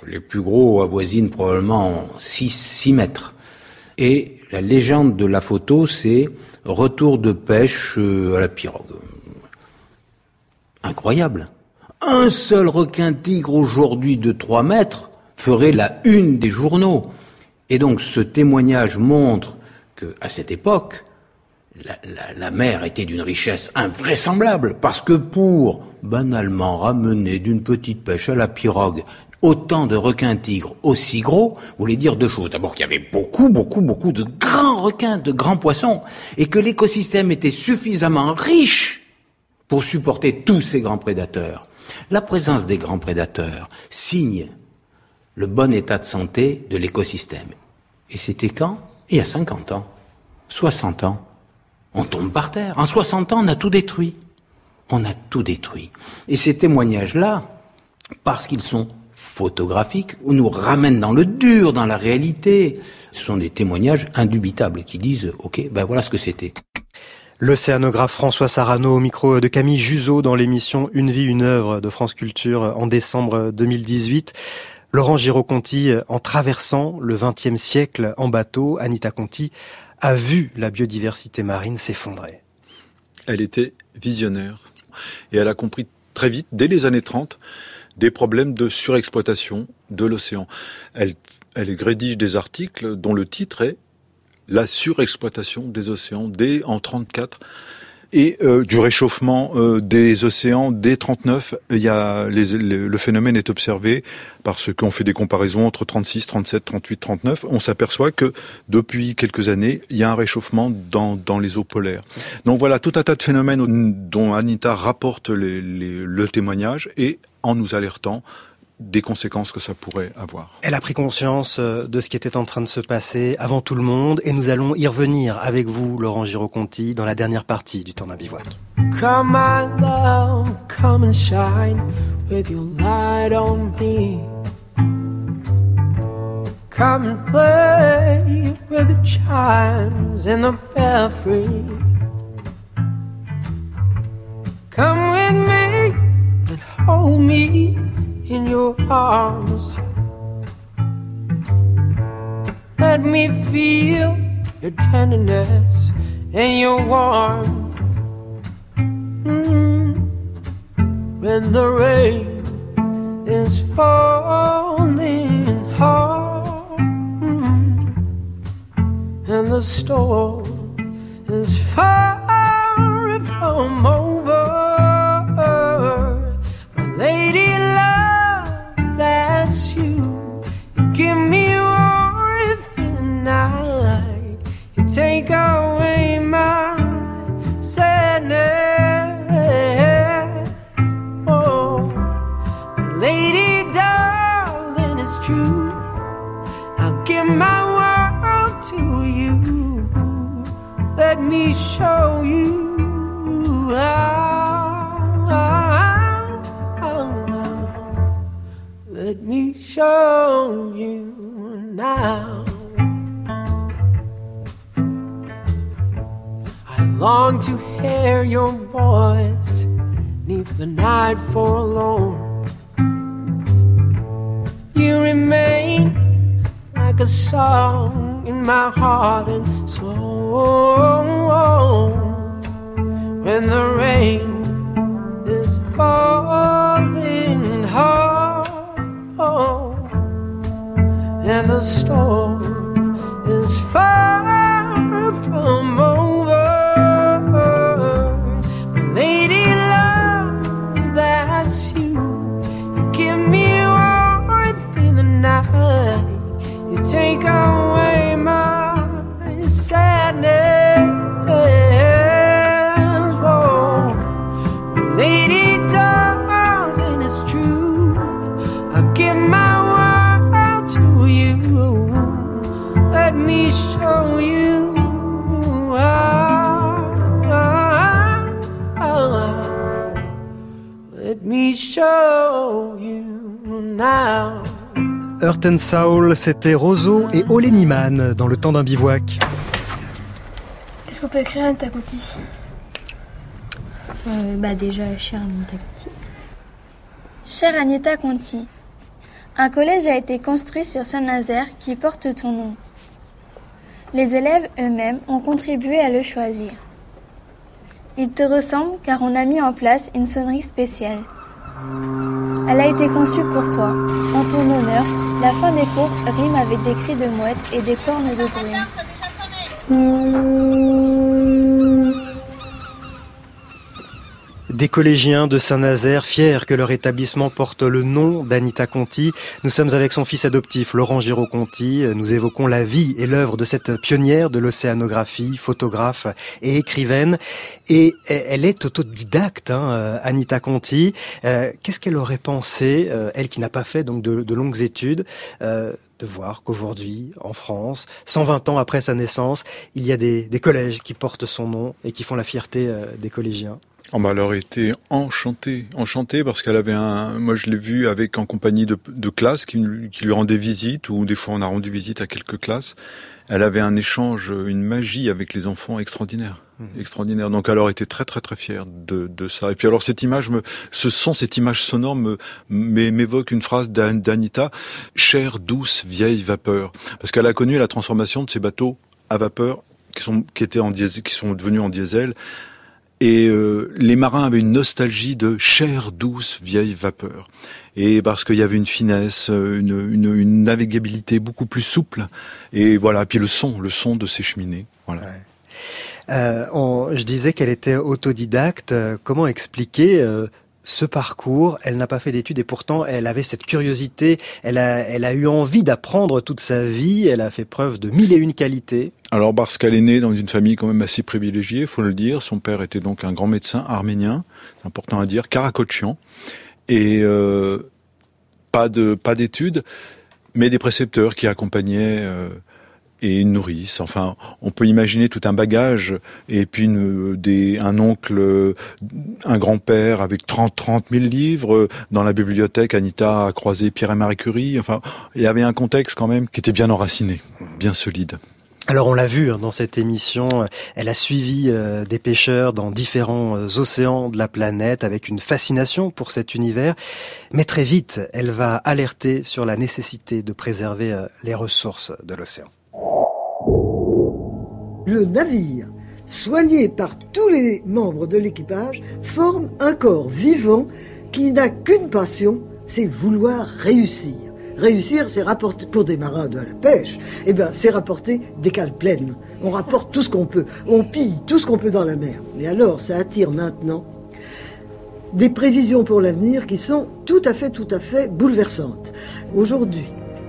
les plus gros avoisinent probablement 6, 6 mètres. Et la légende de la photo, c'est retour de pêche euh, à la pirogue. Incroyable. Un seul requin-tigre aujourd'hui de 3 mètres ferait la une des journaux. Et donc ce témoignage montre que, à cette époque, la mer était d'une richesse invraisemblable, parce que pour banalement ramener d'une petite pêche à la pirogue autant de requins-tigres aussi gros, voulait dire deux choses. D'abord qu'il y avait beaucoup, beaucoup, beaucoup de grands requins, de grands poissons, et que l'écosystème était suffisamment riche pour supporter tous ces grands prédateurs. La présence des grands prédateurs signe le bon état de santé de l'écosystème. Et c'était quand? Il y a 50 ans, 60 ans. On tombe par terre. En 60 ans, on a tout détruit. On a tout détruit. Et ces témoignages-là, parce qu'ils sont photographiques, ou nous ramènent dans le dur, dans la réalité, ce sont des témoignages indubitables qui disent, OK, ben voilà ce que c'était. L'océanographe François Sarano au micro de Camille Juzo dans l'émission Une vie, une œuvre de France Culture en décembre 2018. Laurent Giraud-Conti, en traversant le XXe siècle en bateau, Anita Conti a vu la biodiversité marine s'effondrer. Elle était visionnaire et elle a compris très vite, dès les années 30, des problèmes de surexploitation de l'océan. Elle, elle rédige des articles dont le titre est La surexploitation des océans dès en 34 et euh, du réchauffement euh, des océans dès 39. Il y a le, phénomène est observé parce qu'on fait des comparaisons entre 36, 37, 38, 39. On s'aperçoit que depuis quelques années, il y a un réchauffement dans, dans les eaux polaires. Donc voilà tout un tas de phénomènes dont Anita rapporte les- le témoignage et en nous alertant des conséquences que ça pourrait avoir. Elle a pris conscience euh, de ce qui était en train de se passer avant tout le monde et nous allons y revenir avec vous, Laurent Giraud-Conti, dans la dernière partie du temps d'un bivouac. Come, my love, come and shine with your light on me. Come and play with the chimes in the belfry. Come with me and hold me in your arms. Let me feel your tenderness and your warmth. Mm. When the rain is falling hard mm. and the storm is far from over, show you how. Let me show you now. I long to hear your voice neath the night forlorn. You remain like a song in my heart and soul. When the rain is falling hard and the storm is far from over. Show you now. Earth and Soul, c'était Roseau et Ole Niman dans le temps d'un bivouac. Qu'est-ce qu'on peut écrire à Anita Conti Euh, bah déjà, chère Anita Conti. Chère Anita Conti, un collège a été construit sur Saint-Nazaire qui porte ton nom. Les élèves eux-mêmes ont contribué à le choisir. Il te ressemble car on a mis en place une sonnerie spéciale. Elle a été conçue pour toi. En ton honneur, la fin des cours rime avec des cris de mouettes et des cornes de brume. Des collégiens de Saint-Nazaire, fiers que leur établissement porte le nom d'Anita Conti. Nous sommes avec son fils adoptif, Laurent Giraud-Conti. Nous évoquons la vie et l'œuvre de cette pionnière de l'océanographie, photographe et écrivaine. Et elle est autodidacte, hein, Anita Conti. Euh, Qu'est-ce qu'elle aurait pensé, euh, elle qui n'a pas fait donc de, longues études, euh, de voir qu'aujourd'hui, en France, 120 ans après sa naissance, il y a des, collèges qui portent son nom et qui font la fierté euh, des collégiens? Oh bah elle aurait été enchantée, enchantée parce qu'elle avait un, moi je l'ai vu avec en compagnie de, de classes qui, qui lui rendaient visite ou des fois on a rendu visite à quelques classes. Elle avait un échange, une magie avec les enfants extraordinaire, Mhm. extraordinaire. Donc elle aurait été très très très fière de, de ça. Et puis alors cette image me, ce son, cette image sonore me m'é- m'évoque une phrase d'An- d'Anita, chère douce vieille vapeur, parce qu'elle a connu la transformation de ces bateaux à vapeur qui sont qui étaient en diesel, qui sont devenus en diesel. Et euh, les marins avaient une nostalgie de chère, douce, vieille vapeur. Et parce qu'il y avait une finesse, euh, une, une, une navigabilité beaucoup plus souple. Et voilà, puis le son, le son de ces cheminées. Voilà. Euh, on- je disais qu'elle était autodidacte. Euh, Comment expliquer euh, ce parcours Elle n'a pas fait d'études et pourtant elle avait cette curiosité. Elle a, eu envie d'apprendre toute sa vie. Elle a fait preuve de mille et une qualités. Alors parce qu'elle est née dans une famille quand même assez privilégiée, faut le dire. Son père était donc un grand médecin arménien, c'est important à dire, Karakochian, et euh, pas d'études, mais des précepteurs qui accompagnaient euh, et une nourrice. Enfin, on peut imaginer tout un bagage et puis des, un oncle, euh, un grand-père avec 30 30 000 livres dans la bibliothèque. Anita a croisé Pierre et Marie Curie. Enfin, il y avait un contexte quand même qui était bien enraciné, bien solide. Alors on l'a vu hein, dans cette émission, euh, elle a suivi euh, des pêcheurs dans différents euh, océans de la planète avec une fascination pour cet univers, mais très vite elle va alerter sur la nécessité de préserver euh, les ressources de l'océan. Le navire, soigné par tous les membres de l'équipage, forme un corps vivant qui n'a qu'une passion, c'est vouloir réussir. Réussir, c'est rapporter, pour des marins de la pêche, eh ben, c'est rapporter des cales pleines. On rapporte tout ce qu'on peut. On pille tout ce qu'on peut dans la mer. Mais alors, ça attire maintenant des prévisions pour l'avenir qui sont tout à fait, tout à fait bouleversantes. Aujourd'hui,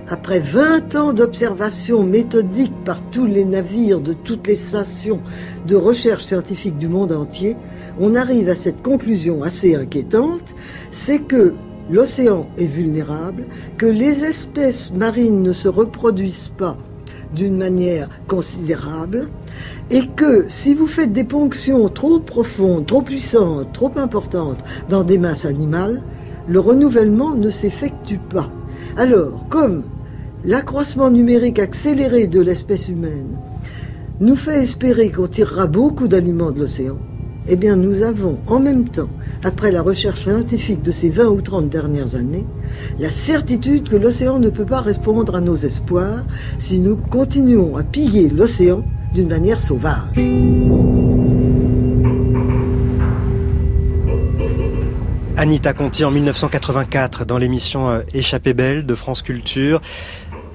après 20 ans d'observation méthodique par tous les navires de toutes les stations de recherche scientifique du monde entier, on arrive à cette conclusion assez inquiétante, c'est que l'océan est vulnérable, que les espèces marines ne se reproduisent pas d'une manière considérable, et que si vous faites des ponctions trop profondes, trop puissantes, trop importantes dans des masses animales, le renouvellement ne s'effectue pas. Alors, comme l'accroissement numérique accéléré de l'espèce humaine nous fait espérer qu'on tirera beaucoup d'aliments de l'océan, eh bien nous avons en même temps, après la recherche scientifique de ces 20 ou 30 dernières années, la certitude que l'océan ne peut pas répondre à nos espoirs si nous continuons à piller l'océan d'une manière sauvage. Anita Conti en 1984 dans l'émission euh, Échappée belle de France Culture.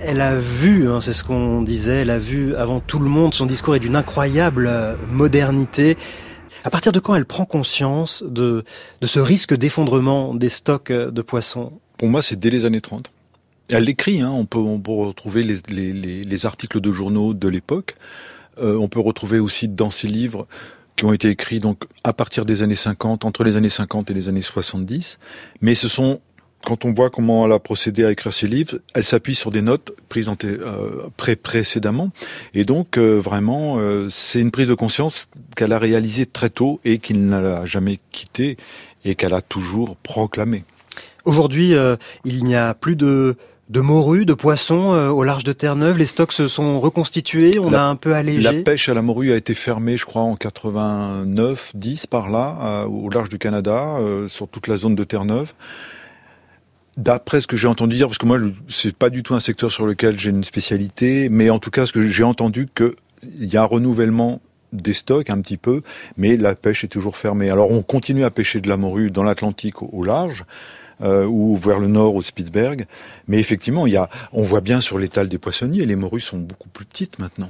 Elle a vu, hein, c'est ce qu'on disait, elle a vu avant tout le monde, son discours est d'une incroyable modernité. À partir de quand elle prend conscience de, ce risque d'effondrement des stocks de poissons? Pour moi, c'est dès les années 30. Elle l'écrit, hein, on, peut, retrouver les articles de journaux de l'époque. Euh, on peut retrouver aussi dans ses livres qui ont été écrits donc à partir des années 50, entre les années 50 et les années 70. Mais ce sont quand on voit comment elle a procédé à écrire ses livres, elle s'appuie sur des notes prises euh, pré précédemment. Et donc, euh, vraiment, euh, c'est une prise de conscience qu'elle a réalisée très tôt et qu'il n'a jamais quittée et qu'elle a toujours proclamée. Aujourd'hui, euh, il n'y a plus de de morues, de poissons euh, au large de Terre-Neuve. Les stocks se sont reconstitués, on La- a un peu allégé. La pêche à la morue a été fermée, je crois, en 89, 10 par là, à- au large du Canada, euh, sur toute la zone de Terre-Neuve. D'après ce que j'ai entendu dire, parce que moi, c'est pas du tout un secteur sur lequel j'ai une spécialité, mais en tout cas, ce que j'ai entendu que il y a un renouvellement des stocks un petit peu, mais la pêche est toujours fermée. Alors, on continue à pêcher de la morue dans l'Atlantique au, large. euh, ou vers le nord au Spitzberg, mais effectivement, on voit bien sur l'étal des poissonniers, les morues sont beaucoup plus petites maintenant.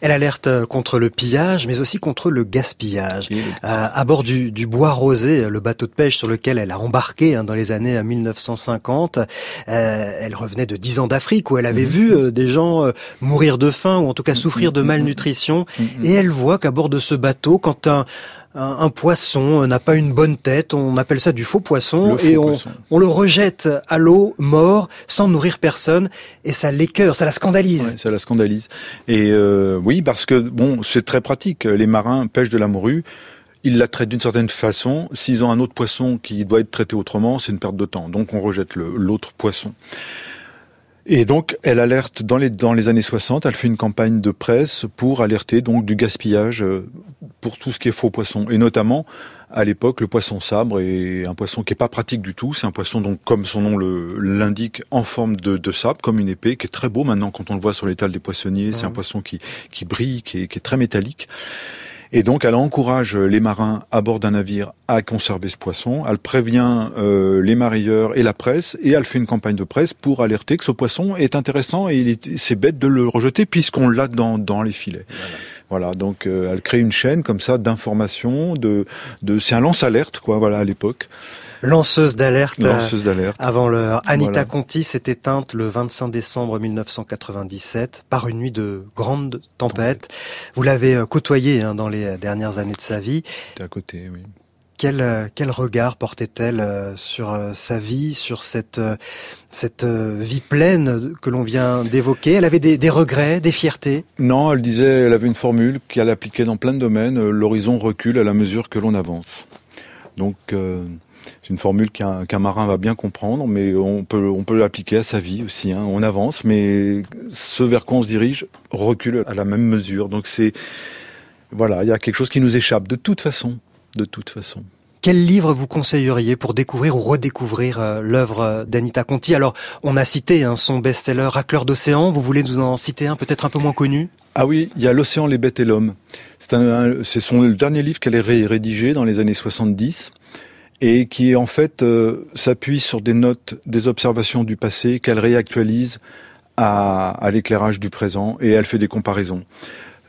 Elle alerte euh, contre le pillage, mais aussi contre le gaspillage. Euh, à bord du, du Bois Rosé, le bateau de pêche sur lequel elle a embarqué hein, dans les années euh, 1950, euh, elle revenait de 10 ans d'Afrique où elle avait vu euh, des gens euh, mourir de faim ou en tout cas souffrir de malnutrition. Et elle voit qu'à bord de ce bateau, quand un, un, un poisson n'a pas une bonne tête, on appelle ça du faux poisson, Le faux et on, poisson. on le rejette à l'eau, mort, sans nourrir personne, et ça l'écœure, ça la scandalise. Ouais, ça la scandalise. Et euh, oui, parce que bon, c'est très pratique. Les marins pêchent de la morue. Ils la traitent d'une certaine façon. S'ils ont un autre poisson qui doit être traité autrement, c'est une perte de temps. Donc on rejette l'autre poisson. Et donc, elle alerte dans les, dans les années 60, elle fait une campagne de presse pour alerter donc du gaspillage euh, pour tout ce qui est faux poisson. Et notamment, à l'époque, le poisson sabre est un poisson qui est pas pratique du tout. C'est un poisson, donc, comme son nom l'indique, en forme de, de sabre, comme une épée, qui est très beau maintenant quand on le voit sur l'étal des poissonniers. C'est un poisson qui, qui brille, qui est, qui est très métallique. Et donc, elle encourage les marins à bord d'un navire à conserver ce poisson. Elle prévient euh, les marieurs et la presse, et elle fait une campagne de presse pour alerter que ce poisson est intéressant et c'est bête de le rejeter puisqu'on l'a dans, les filets. Voilà, donc euh, elle crée une chaîne comme ça d'information, de, de c'est un lance-alerte quoi, voilà à l'époque. Lanceuse d'alerte. Lanceuse d'alerte. Avant l'heure. Anita Voilà. Conti s'est éteinte le 25 décembre 1997 par une nuit de grande tempête. Vous l'avez euh, côtoyée hein, dans les dernières années de sa vie. À côté, oui. Quel, euh, quel regard portait-elle euh, sur euh, sa vie, sur cette, euh, cette euh, vie pleine que l'on vient d'évoquer? Elle avait des, des regrets, des fiertés? Non, elle disait, elle avait une formule qu'elle appliquait dans plein de domaines. euh, L'horizon recule à la mesure que l'on avance. Donc, euh, c'est une formule qu'un marin va bien comprendre, mais on peut, on peut l'appliquer à sa vie aussi. Hein. On avance, mais ce vers quoi on se dirige recule à la même mesure. Donc, c'est voilà, il y a quelque chose qui nous échappe de toute façon, de toute façon. Quel livre vous conseilleriez pour découvrir ou redécouvrir euh, l'œuvre euh, d'Anita Conti? Alors, on a cité hein, son best-seller Racleur d'océan. Vous voulez nous en citer un peut-être un peu moins connu? Ah oui, il y a L'océan, les bêtes et l'homme. C'est son le dernier livre qu'elle a ré- rédigé dans les années 70 et qui en fait euh, s'appuie sur des notes, des observations du passé qu'elle réactualise à, à l'éclairage du présent et elle fait des comparaisons.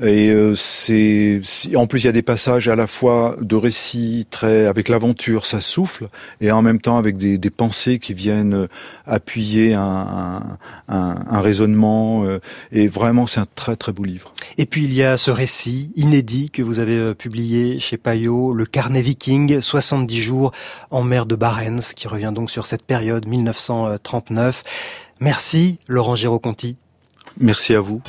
Et euh, c'est en plus il y a des passages à la fois de récits très avec l'aventure, ça souffle, et en même temps avec des, des pensées qui viennent euh, appuyer un, un, un- un raisonnement. euh, et vraiment, c'est un très très beau livre. Et puis il y a ce récit inédit que vous avez publié chez Payot, le carnet viking, 70 jours en mer de Barents, qui revient donc sur cette période 1939. Merci Laurent Giraud-Conti. Merci à vous.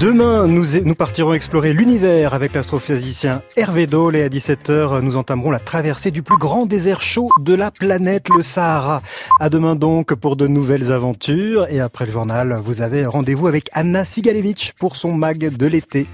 Demain, nous, partirons explorer l'univers avec l'astrophysicien Hervé Dole et à 17h, nous entamerons la traversée du plus grand désert chaud de la planète, le Sahara. À demain donc pour de nouvelles aventures et après le journal, vous avez rendez-vous avec Anna Sigalevitch pour son mag de l'été.